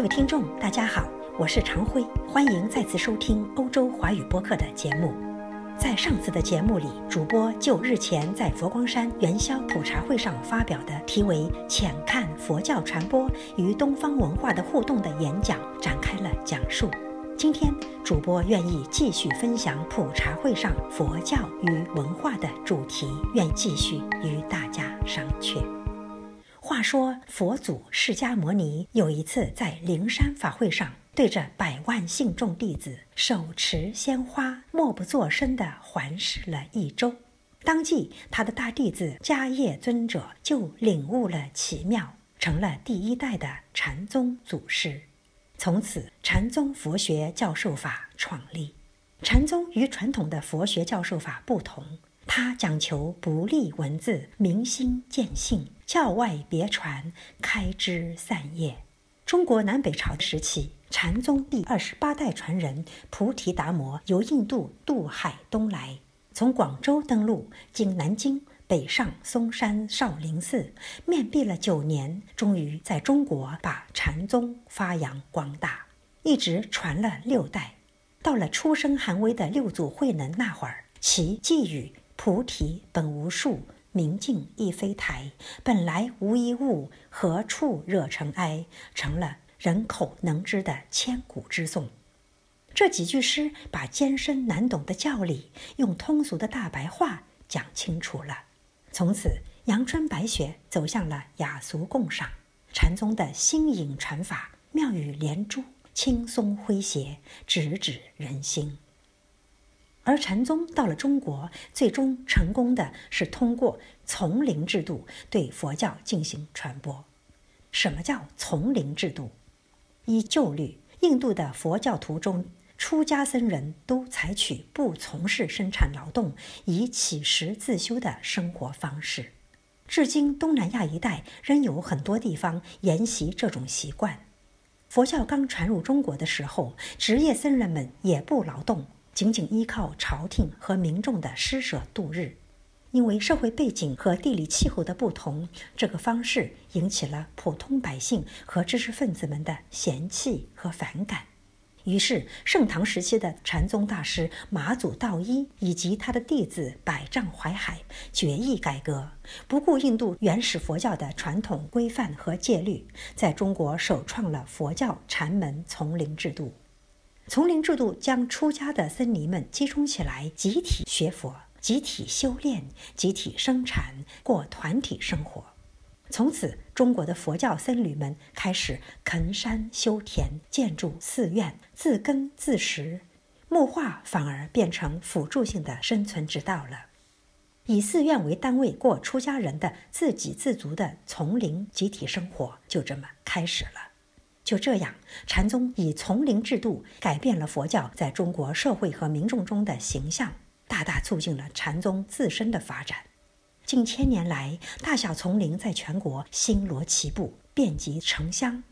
各位听众，大家好，我是常辉，欢迎再次收听欧洲华语播客的节目。在上次的节目里，主播就日前在佛光山元宵普茶会上发表的题为《浅看佛教传播与东方文化的互动》的演讲展开了讲述。今天，主播愿意继续分享普茶会上佛教与文化的主题，愿继续与大家商榷。话说，佛祖释迦牟尼有一次在灵山法会上，对着百万信众弟子手持鲜花，默不作声地环视了一周。当即，他的大弟子迦叶尊者就领悟了奇妙，成了第一代的禅宗祖师。从此，禅宗佛学教授法创立。禅宗与传统的佛学教授法不同。他讲求不立文字，明心见性，教外别传，开枝散叶。中国南北朝时期，禅宗第二十八代传人菩提达摩由印度渡海东来，从广州登陆，经南京北上嵩山少林寺，面壁了九年，终于在中国把禅宗发扬光大，一直传了六代。到了出生寒微的六祖慧能那会儿，其寄语。菩提本无树，明镜亦非台。本来无一物，何处惹尘埃？成了人口能知的千古之颂。这几句诗把艰深难懂的教理用通俗的大白话讲清楚了。从此，阳春白雪走向了雅俗共赏。禅宗的新颖禅法，妙语连珠，轻松诙谐，直指人心。而禅宗到了中国，最终成功的是通过丛林制度对佛教进行传播。什么叫丛林制度？依旧律，印度的佛教徒中，出家僧人都采取不从事生产劳动、以乞食自修的生活方式。至今，东南亚一带仍有很多地方沿袭这种习惯。佛教刚传入中国的时候，职业僧人们也不劳动。仅仅依靠朝廷和民众的施舍度日，因为社会背景和地理气候的不同，这个方式引起了普通百姓和知识分子们的嫌弃和反感。于是，盛唐时期的禅宗大师马祖道一以及他的弟子百丈怀海决意改革，不顾印度原始佛教的传统规范和戒律，在中国首创了佛教禅门丛林制度。丛林制度将出家的僧尼们集中起来，集体学佛、集体修炼、集体生产，过团体生活。从此，中国的佛教僧侣们开始垦山修田、建筑寺院，自耕自食。木化反而变成辅助性的生存之道了。以寺院为单位过出家人的自给自足的丛林集体生活，就这么开始了。就这样，禅宗以丛林制度改变了佛教在中国社会和民众中的形象，大大促进了禅宗自身的发展。近千年来，大小丛林在全国星罗棋布，遍及城乡。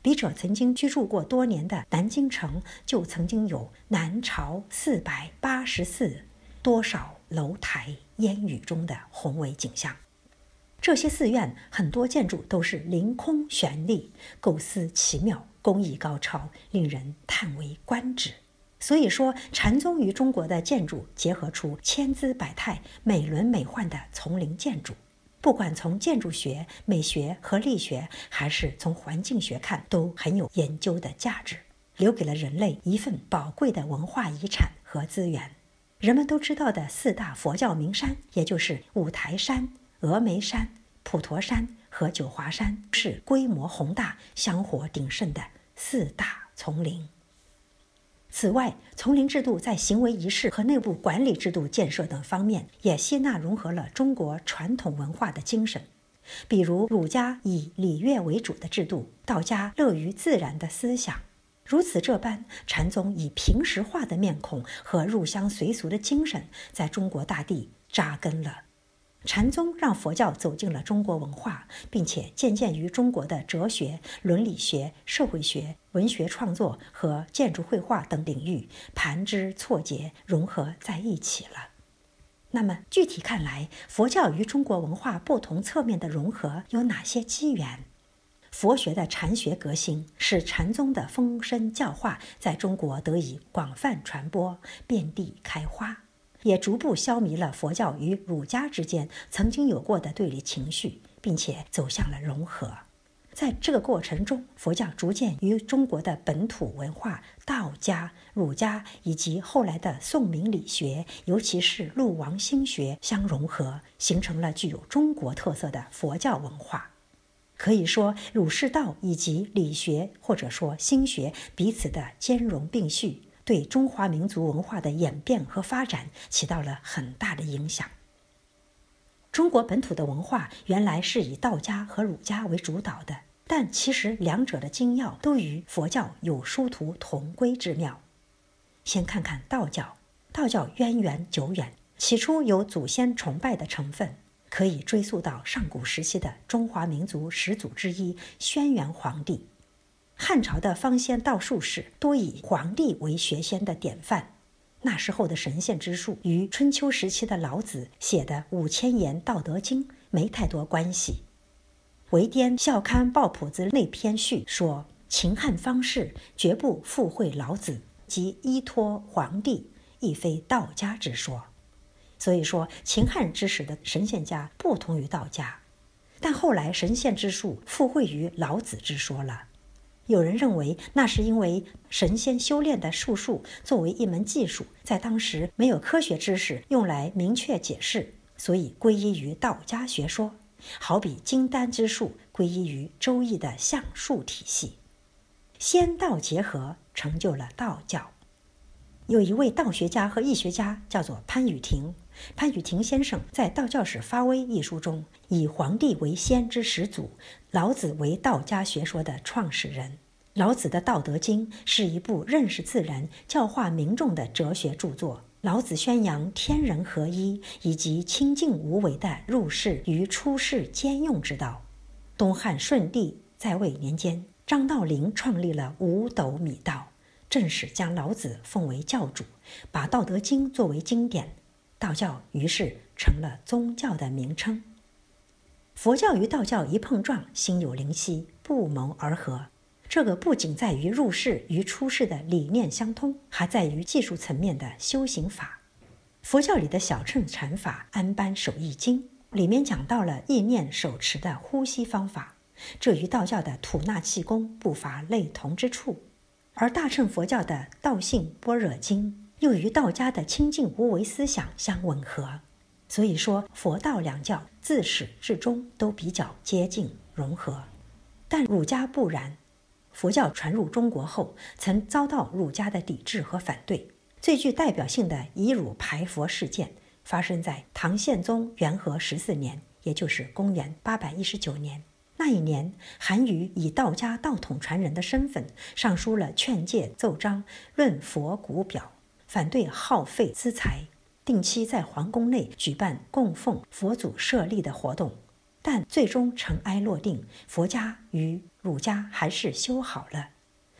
笔者曾经居住过多年的南京城，就曾经有南朝四百八十寺，多少楼台烟雨中的宏伟景象。这些寺院很多建筑都是凌空悬立，构思奇妙，工艺高超，令人叹为观止。所以说，禅宗与中国的建筑结合出千姿百态、美轮美奂的丛林建筑。不管从建筑学、美学和力学，还是从环境学看，都很有研究的价值，留给了人类一份宝贵的文化遗产和资源。人们都知道的四大佛教名山，也就是五台山、峨眉山。普陀山和九华山是规模宏大、香火鼎盛的四大丛林。此外，丛林制度在行为仪式和内部管理制度建设等方面，也吸纳融合了中国传统文化的精神。比如，儒家以礼乐为主的制度，道家乐于自然的思想，如此这般，禅宗以平实化的面孔和入乡随俗的精神，在中国大地扎根了。禅宗让佛教走进了中国文化，并且渐渐于中国的哲学、伦理学、社会学、文学创作和建筑绘画等领域盘枝错节融合在一起了。那么，具体看来，佛教与中国文化不同侧面的融合有哪些机缘？佛学的禅学革新，使禅宗的风声教化在中国得以广泛传播，遍地开花，也逐步消弭了佛教与儒家之间曾经有过的对立情绪，并且走向了融合。在这个过程中，佛教逐渐与中国的本土文化、道家、儒家以及后来的宋明理学，尤其是陆王心学相融合，形成了具有中国特色的佛教文化。可以说，儒释道以及理学或者说心学彼此的兼容并蓄，对中华民族文化的演变和发展起到了很大的影响。中国本土的文化原来是以道家和儒家为主导的。但其实两者的精要都与佛教有殊途同归之妙。先看看道教，道教渊源久远，起初有祖先崇拜的成分，可以追溯到上古时期的中华民族始祖之一轩辕皇帝。汉朝的方仙道术士多以皇帝为学仙的典范，那时候的神仙之术与春秋时期的老子写的五千言《道德经》没太多关系。韦颠校刊报谱子内篇序说：“秦汉方士绝不附会老子即依托皇帝，亦非道家之说。”所以说，秦汉之时的神仙家不同于道家，但后来神仙之术附会于老子之说了。有人认为，那是因为神仙修炼的术数作为一门技术，在当时没有科学知识用来明确解释，所以归依于道家学说。好比金丹之术归依于周易的象数体系，仙道结合成就了道教。有一位道学家和易学家叫做潘雨婷。潘雨婷先生在《道教史发微》一书中，以黄帝为先之始祖，老子为道家学说的创始人。老子的《道德经》是一部认识自然、教化民众的哲学著作。老子宣扬天人合一以及清净无为的入世与出世兼用之道。东汉顺帝在位年间，张道陵创立了五斗米道，正式将老子奉为教主，把《道德经》作为经典，道教于是成了宗教的名称。佛教与道教一碰撞，心有灵犀，不谋而合。这个不仅在于入世与出世的理念相通，还在于技术层面的修行法。佛教里的小乘禅法《安般守意经》里面讲到了意念手持的呼吸方法，这与道教的吐纳气功不乏类同之处。而大乘佛教的《道性般若经》又与道家的清净无为思想相吻合。所以说，佛道两教自始至终都比较接近融合，但儒家不然。佛教传入中国后，曾遭到儒家的抵制和反对。最具代表性的以儒排佛事件，发生在唐宪宗元和十四年，也就是公元八百一十九年。那一年，韩愈以道家道统传人的身份，上书了劝诫奏章，论佛古表，反对耗费资财，定期在皇宫内举办供奉佛祖舍利的活动。但最终尘埃落定，佛家与儒家还是修好了。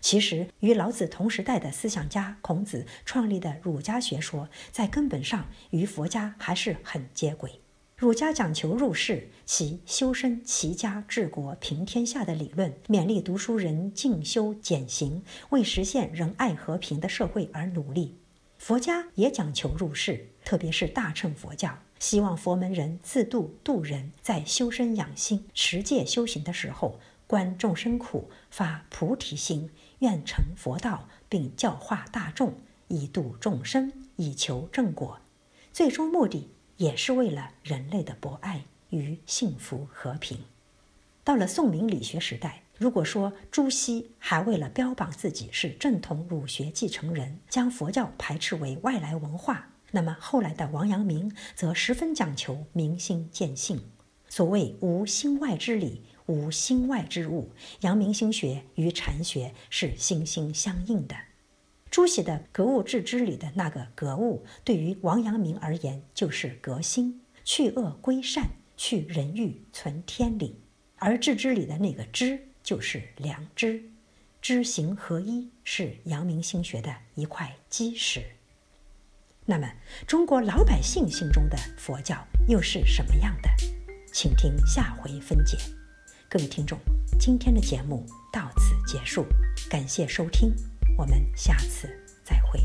其实，与老子同时代的思想家孔子创立的儒家学说，在根本上与佛家还是很接轨。儒家讲求入世，其修身齐家治国平天下的理论，勉励读书人静修减行，为实现仁爱和平的社会而努力。佛家也讲求入世，特别是大乘佛教。希望佛门人自度度人，在修身养性、持戒修行的时候，观众生苦，发菩提心，愿成佛道，并教化大众，以度众生，以求正果。最终目的也是为了人类的博爱与幸福和平。到了宋明理学时代，如果说朱熹还为了标榜自己是正统儒学继承人，将佛教排斥为外来文化。那么后来的王阳明则十分讲求明心见性。所谓无心外之理，无心外之物。阳明心学与禅学是心心相印的。朱熹的格物致知里的那个格物，对于王阳明而言就是革新，去恶归善，去人欲存天理。而致知里的那个知，就是良知。知行合一，是阳明心学的一块基石。那么，中国老百姓心中的佛教又是什么样的？请听下回分解。各位听众，今天的节目到此结束，感谢收听，我们下次再会。